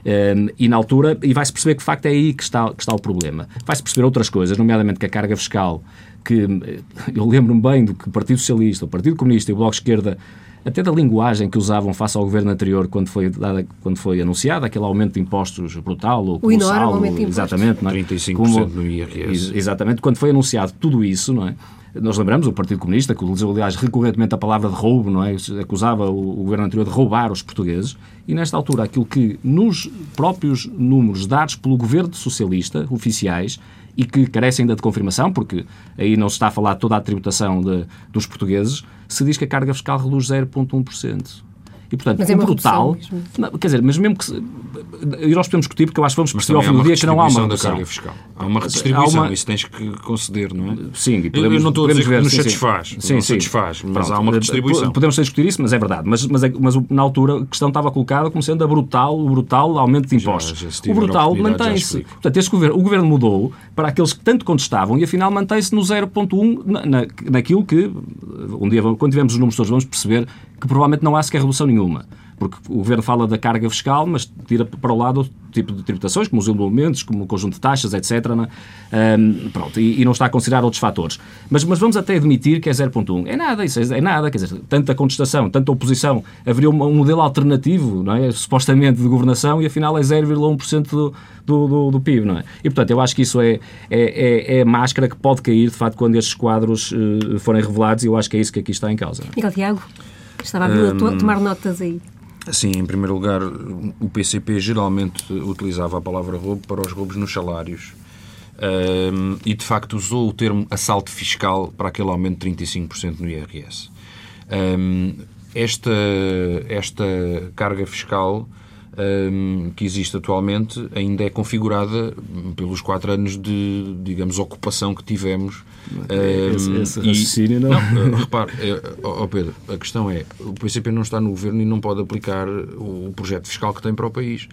Um, ehm, e na altura, e vai-se perceber que de facto é aí que está, que está o problema. Vai-se perceber outras coisas, nomeadamente que a carga fiscal, que eh, [LAUGHS] eu lembro-me bem do que o Partido Socialista, o Partido Comunista e o Bloco de Esquerda até da linguagem que usavam face ao governo anterior quando foi, dada, quando foi anunciado, aquele aumento de impostos brutal ou o enorme aumento de impostos. Exatamente, não é? 35% Como, no IRS. Exatamente, quando foi anunciado tudo isso, não é? Nós lembramos o Partido Comunista, que utilizou, aliás, recorrentemente a palavra de roubo, não é? Acusava o, o governo anterior de roubar os portugueses. E, nesta altura, aquilo que nos próprios números dados pelo governo socialista, oficiais, e que carecem ainda de confirmação, porque aí não se está a falar toda a tributação de, dos portugueses, se diz que a carga fiscal reduz 0,1%. E, portanto, mas é brutal. Não, quer dizer, mas mesmo que. E nós podemos discutir, porque eu acho que vamos perceber ao fim do dia que não há uma redução. carga fiscal. Há uma redistribuição, há uma... isso tens que conceder, não é? Sim, podemos, eu não estou a dizer ver, que nos sim, satisfaz, sim, não sim. satisfaz, mas Pronto, há uma redistribuição. Podemos discutir isso, mas é verdade. Mas, mas, é, mas na altura a questão estava colocada como sendo a brutal, o brutal aumento de impostos. Já, já o brutal mantém-se. Portanto, este governo, o governo mudou para aqueles que tanto contestavam e afinal mantém-se no 0,1 na, na, naquilo que, um dia, quando tivermos os números todos, vamos perceber que provavelmente não há sequer redução nenhuma porque o Governo fala da carga fiscal, mas tira para o lado outro tipo de tributações, como os emolumentos, como o conjunto de taxas, etc. Um, é? pronto, e, e, não está a considerar outros fatores. Mas, mas vamos até admitir que é 0.1. É nada, isso é, é, nada, quer dizer, tanta contestação, tanta oposição, haveria um, um modelo alternativo, não é? supostamente, de governação, e afinal é 0,1% do, do, do, do, PIB, não é? E, portanto, eu acho que isso é, é, é, é máscara que pode cair, de facto, quando estes quadros uh, forem revelados, e eu acho que é isso que aqui está em causa. Miguel Tiago, estava a um, tomar notas aí. Sim, em primeiro lugar, o PCP geralmente utilizava a palavra roubo para os roubos nos salários. Um, e de facto usou o termo assalto fiscal para aquele aumento de 35% no IRS. Um, esta, esta carga fiscal que existe atualmente ainda é configurada pelos quatro anos de, digamos, ocupação que tivemos. Um, esse, esse e, não... não eh, [LAUGHS] repare, é, oh Pedro, a questão é, o PCP não está no governo e não pode aplicar o projeto fiscal que tem para o país.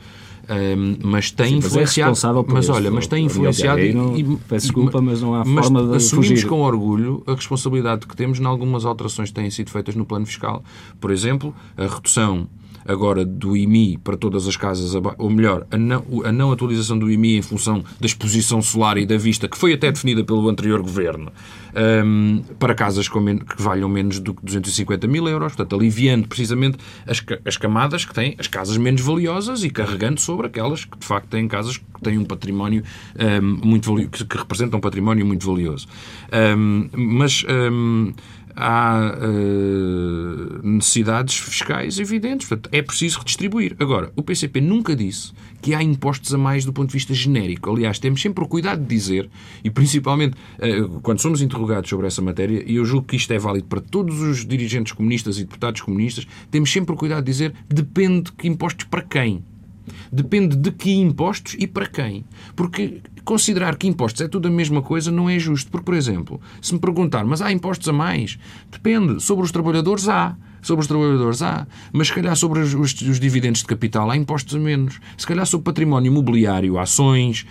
Um, mas tem Sim, influenciado. Mas, é mas olha, mas tem influenciado. E, não, e, peço desculpa, mas não há mas forma de. Assumimos fugir. com orgulho a responsabilidade que temos em algumas alterações que têm sido feitas no plano fiscal. Por exemplo, a redução agora do IMI para todas as casas, ou melhor, a não, a não atualização do IMI em função da exposição solar e da vista, que foi até definida pelo anterior governo, um, para casas com que valham menos do que 250 mil euros, portanto, aliviando precisamente as, as camadas que têm as casas menos valiosas e carregando sobre aquelas que de facto têm casas que têm um património um, muito valioso, que, que, representam um património muito valioso. Um, mas há uh, necessidades fiscais evidentes. Portanto, é preciso redistribuir. Agora, o PCP nunca disse que há impostos a mais do ponto de vista genérico. Aliás, temos sempre o cuidado de dizer, e principalmente uh, quando somos interrogados sobre essa matéria, e eu julgo que isto é válido para todos os dirigentes comunistas e deputados comunistas, temos sempre o cuidado de dizer depende de que impostos para quem. Depende de que impostos e para quem. Porque considerar que impostos é tudo a mesma coisa não é justo. Porque, por exemplo, se me perguntar, mas há impostos a mais? Depende. Sobre os trabalhadores há. Sobre os trabalhadores há, mas se calhar sobre os, os, os, dividendos de capital há impostos a menos. Se calhar sobre património imobiliário, ações,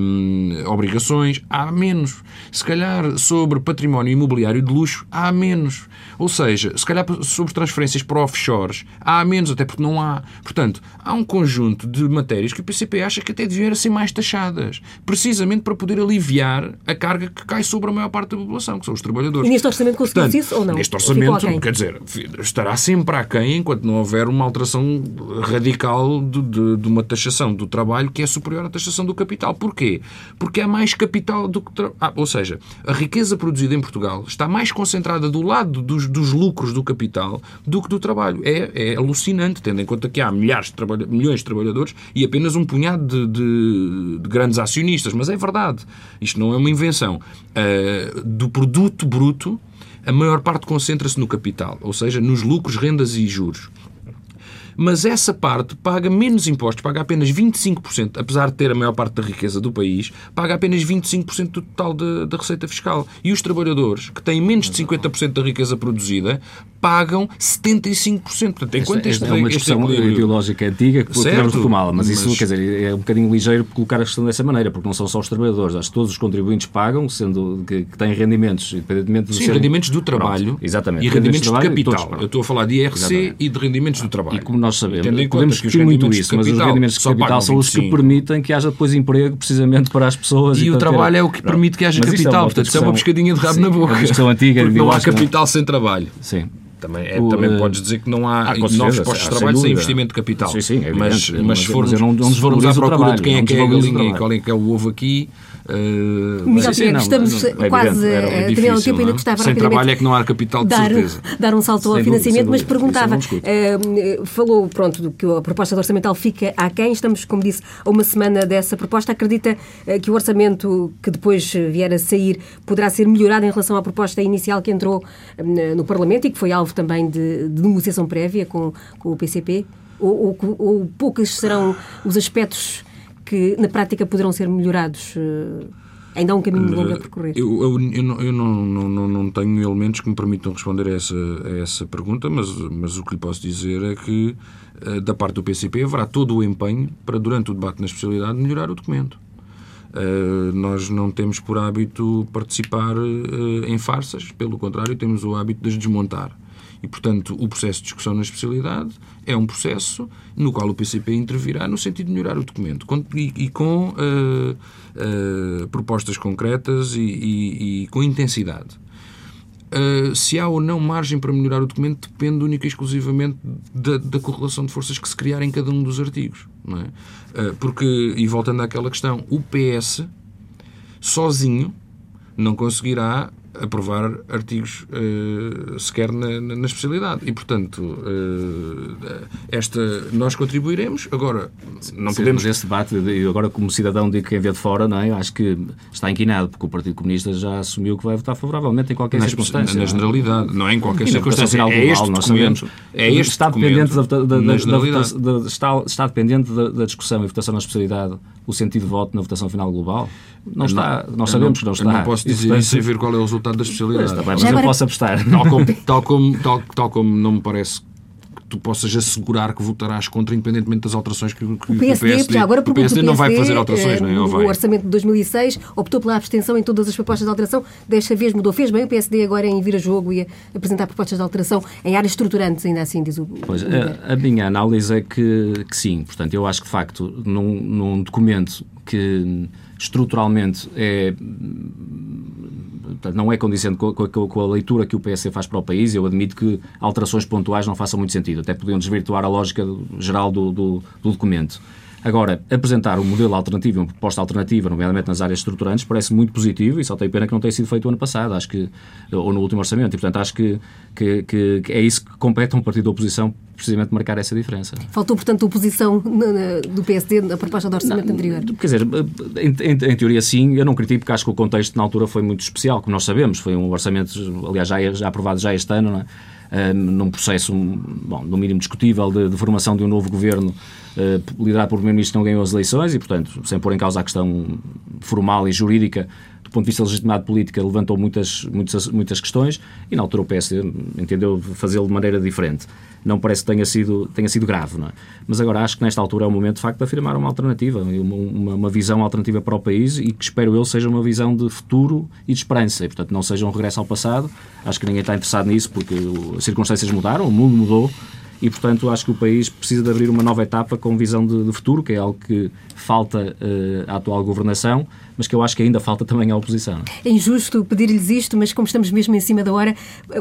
hum, obrigações, há menos. Se calhar sobre património imobiliário de luxo, há menos. Ou seja, se calhar sobre transferências para offshores, há menos, até porque não há. Portanto, há um conjunto de matérias que o PCP acha que até deviam ser mais taxadas, precisamente para poder aliviar a carga que cai sobre a maior parte da população, que são os trabalhadores. E neste orçamento conseguimos isso ou não? Neste orçamento, quer dizer, estará sempre aquém enquanto não houver uma alteração radical de, de, de, uma taxação do trabalho que é superior à taxação do capital. Porquê? Porque há mais capital do que. Ah, ou seja, a riqueza produzida em Portugal está mais concentrada do lado dos, dos lucros do capital do que do trabalho. É, é alucinante, tendo em conta que há milhares de milhões de trabalhadores e apenas um punhado de, de, de, grandes acionistas. Mas é verdade. Isto não é uma invenção. Uh, do produto bruto a maior parte concentra-se no capital, ou seja, nos lucros, rendas e juros mas essa parte paga menos impostos, paga apenas 25%, apesar de ter a maior parte da riqueza do país, paga apenas 25% do total da receita fiscal. E os trabalhadores, que têm menos de 50% da riqueza produzida, pagam 75%. Portanto, enquanto esta, este, é uma discussão este ideológica antiga que podemos retomá-la, mas, mas, isso quer dizer, é um bocadinho ligeiro colocar a questão dessa maneira, porque não são só os trabalhadores, acho que todos os contribuintes pagam, sendo que, que têm rendimentos, independentemente do Sim, rendimentos do trabalho Pronto, exatamente, e rendimentos, rendimentos de capital. Eu estou a falar de IRC exatamente. e de rendimentos do trabalho. E como nós sabemos, podemos discutir muito isso, mas os rendimentos de capital são os que permitem que haja depois emprego precisamente para as pessoas. E, e o trabalho ter... é o que permite que haja mas capital, é portanto, isso é uma pescadinha de rabo sim, na boca. É uma antiga, porque não há capital sem trabalho. Sim. Também, é, o, também podes dizer que não há, há novos postos de trabalho sem investimento de capital. Sim, sim, é mas, mas, se formos, não, não se formos à procura de quem é que é a galinha e qual é que é o ovo aqui, Uh, Miguel sim, estamos não, não, quase a terminar o tempo, ainda gostava Sem trabalho é que não há capital de dar, certeza. Dar um salto ao financiamento, mas perguntava, uh, falou pronto, que a proposta orçamental fica aquém, estamos, como disse, a uma semana dessa proposta, acredita uh, que o orçamento que depois vier a sair poderá ser melhorado em relação à proposta inicial que entrou no Parlamento e que foi alvo também de, de negociação prévia com, com o PCP? Ou, ou, ou poucos serão os aspectos que na prática poderão ser melhorados? Eh, ainda há um caminho longo a percorrer. Eu, eu, eu, não, eu não, não, não, tenho elementos que me permitam responder a essa, a essa pergunta, mas, mas o que lhe posso dizer é que, eh, da parte do PCP, haverá todo o empenho para, durante o debate na especialidade, melhorar o documento. Uh, nós não temos por hábito participar uh, em farsas, pelo contrário, temos o hábito de as desmontar. E, portanto, o processo de discussão na especialidade é um processo no qual o PCP intervirá no sentido de melhorar o documento e, com uh, uh, propostas concretas e, e, e com intensidade. Uh, se há ou não margem para melhorar o documento depende única e exclusivamente da, da correlação de forças que se criar em cada um dos artigos. É? porque, e voltando àquela questão, o PS sozinho não conseguirá aprovar artigos uh, sequer na, na, especialidade. E, portanto, uh, esta, nós contribuiremos. Agora, não Sim, podemos... Mas esse debate, e agora como cidadão de quem vê de fora, não é? acho que está inquinado, porque o Partido Comunista já assumiu que vai votar favoravelmente em qualquer na, circunstância. Na, generalidade, não é em qualquer circunstância. É global, este nós sabemos. É este está dependente da, da, da, da, está, está dependente da, da discussão e votação na especialidade o sentido de voto na votação final global? Não está. Nós sabemos que não está. Eu não posso dizer isso sem ver qual é o resultado da especialidade. Está bem, mas eu posso apostar. Tal como, tal, como, tal, tal como não me parece tu possas assegurar que votarás contra, independentemente das alterações que, que o PSD, o PSD, agora o PSD, não vai fazer alterações, não é? O orçamento de 2006 optou pela abstenção em todas as propostas de alteração, desta vez mudou. Fez bem o PSD agora em vir a jogo e apresentar propostas de alteração em áreas estruturantes, ainda assim, diz o. Pois, a, a, minha análise é que, que sim. Portanto, eu acho que, de facto, num, num documento que estruturalmente é não é condizente com a, com a, leitura que o PSD faz para o país. Eu admito que alterações pontuais não façam muito sentido, até podiam desvirtuar a lógica geral do, do, do documento. Agora, apresentar um modelo alternativo, uma proposta alternativa, nomeadamente nas áreas estruturantes, parece muito positivo e só tem pena que não tenha sido feito o ano passado, acho que, ou no último orçamento. E, portanto, acho que, que, que, é isso que compete a um partido da oposição precisamente marcar essa diferença. Faltou, portanto, oposição do PSD na proposta do orçamento não, anterior? Quer dizer, em, em, em, teoria sim, eu não critico porque acho que o contexto na altura foi muito especial, como nós sabemos, foi um orçamento, aliás, já, já aprovado já este ano, não é? num processo, bom, no mínimo discutível, de, de formação de um novo governo uh, liderado por primeiro-ministro não ganhou as eleições e, portanto, sem pôr em causa a questão formal e jurídica, do ponto de vista da legitimidade política, levantou muitas, muitas, muitas questões e, na altura, o PS entendeu fazê-lo de maneira diferente não parece que tenha sido, tenha sido grave. Não é? Mas agora acho que nesta altura é o momento, de facto, de afirmar uma alternativa, uma, uma, visão alternativa para o país e que espero eu seja uma visão de futuro e de esperança. E, portanto, não seja um regresso ao passado. Acho que ninguém está interessado nisso porque as circunstâncias mudaram, o mundo mudou e, portanto, acho que o país precisa de abrir uma nova etapa com visão de, de futuro, que é algo que falta uh, à atual governação, mas que eu acho que ainda falta também à oposição. É injusto pedir-lhes isto, mas como estamos mesmo em cima da hora,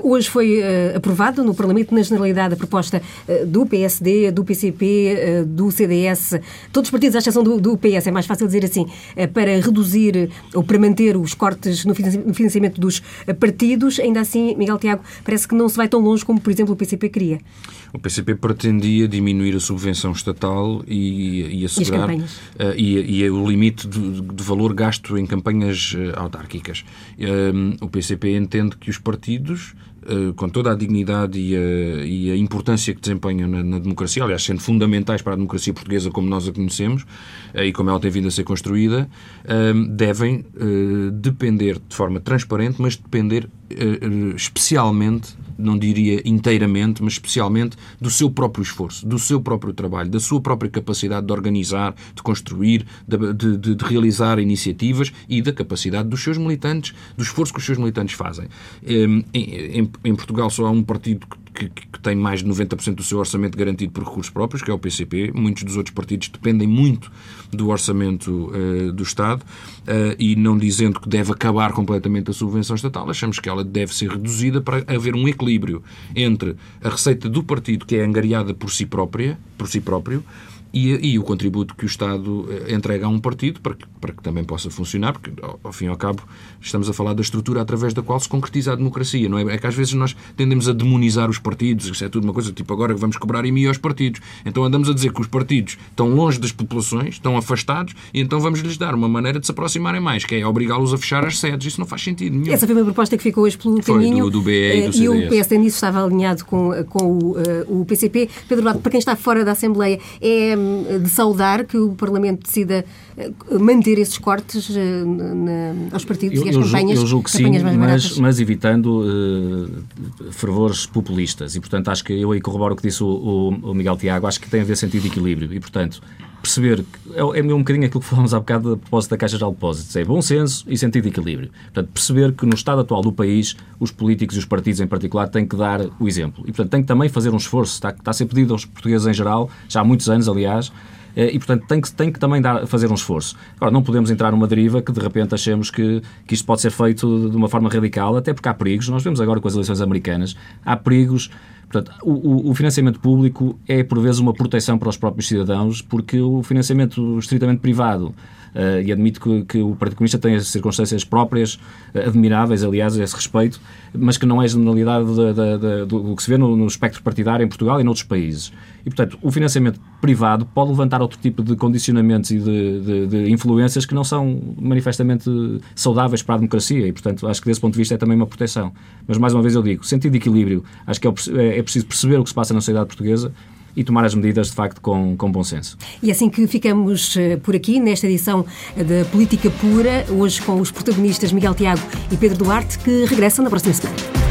hoje foi uh, aprovado no Parlamento, na generalidade, a proposta uh, do PSD, do PCP, do CDS, todos os partidos, à exceção do, do PS, é mais fácil dizer assim, para reduzir ou para manter os cortes no financiamento dos partidos. Ainda assim, Miguel Tiago, parece que não se vai tão longe como, por exemplo, o PCP queria. O PCP pretendia diminuir a subvenção estatal e, e assegurar e, uh, e, e, o limite de, de, valor gasto em campanhas uh, autárquicas. Uh, o PCP entende que os partidos eh, com toda a dignidade e a, e a importância que desempenham na, na, democracia, aliás, sendo fundamentais para a democracia portuguesa como nós a conhecemos eh, e como ela tem vindo a ser construída, eh, devem depender de forma transparente, mas depender especialmente não diria inteiramente, mas especialmente do seu próprio esforço, do seu próprio trabalho, da sua própria capacidade de organizar, de construir, de, de, de realizar iniciativas e da capacidade dos seus militantes, do esforço que os seus militantes fazem. Em, em, em Portugal só há um partido que que, que, tem mais de 90% do seu orçamento garantido por recursos próprios, que é o PCP. Muitos dos outros partidos dependem muito do orçamento uh, do Estado uh, e não dizendo que deve acabar completamente a subvenção estatal, achamos que ela deve ser reduzida para haver um equilíbrio entre a receita do partido, que é angariada por si própria, por si próprio, e, e, o contributo que o Estado eh, entrega a um partido para que, para que também possa funcionar, porque, ao, ao, fim e ao cabo, estamos a falar da estrutura através da qual se concretiza a democracia, não é? É que às vezes nós tendemos a demonizar os partidos, isso é tudo uma coisa tipo agora vamos cobrar IMI aos partidos. Então andamos a dizer que os partidos estão longe das populações, estão afastados, e então vamos lhes dar uma maneira de se aproximarem mais, que é obrigá-los a fechar as sedes. Isso não faz sentido nenhum. Essa foi uma proposta que ficou hoje pelo foi, caminho. Do, do BE e do CDS. E o PSD nisso estava alinhado com, com o, uh, o PCP. Pedro Bato, para quem está fora da Assembleia, é de saudar que o Parlamento decida eh, manter esses cortes eh, na, aos partidos eu, e às campanhas, eu julgo que sim, mas, mas, evitando uh, fervores populistas. E, portanto, acho que eu aí corroboro o que disse o, o, o Miguel Tiago, acho que tem a ver sentido de equilíbrio. E, portanto, perceber, é, é um bocadinho aquilo que falámos há bocado a propósito da Caixa de Depósitos, é bom senso e sentido de equilíbrio. Portanto, perceber que no estado atual do país, os políticos e os partidos em particular têm que dar o exemplo. E, portanto, têm que também fazer um esforço, está, está a ser pedido aos portugueses em geral, já há muitos anos, aliás, eh, e, portanto, tem que, tem que também dar, fazer um esforço. Agora, não podemos entrar numa deriva que, de repente, achemos que, que isto pode ser feito de uma forma radical, até porque há perigos. Nós vemos agora com as eleições americanas, há perigos. Portanto, o, o, financiamento público é, por vezes, uma proteção para os próprios cidadãos, porque o financiamento estritamente privado Uh, e admito que, que, o Partido Comunista tem as circunstâncias próprias, uh, admiráveis, aliás, a esse respeito, mas que não é a generalidade de, de, de, do que se vê no, no, espectro partidário em Portugal e noutros países. E, portanto, o financiamento privado pode levantar outro tipo de condicionamentos e de, influências que não são manifestamente saudáveis para a democracia e, portanto, acho que desse ponto de vista é também uma proteção. Mas, mais uma vez, eu digo, sentido de equilíbrio. Acho que é, é, é preciso perceber o que se passa na sociedade portuguesa e tomar as medidas, de facto, com, com bom senso. E assim que ficamos eh, por aqui, nesta edição da Política Pura, hoje com os protagonistas Miguel Tiago e Pedro Duarte, que regressam na próxima semana.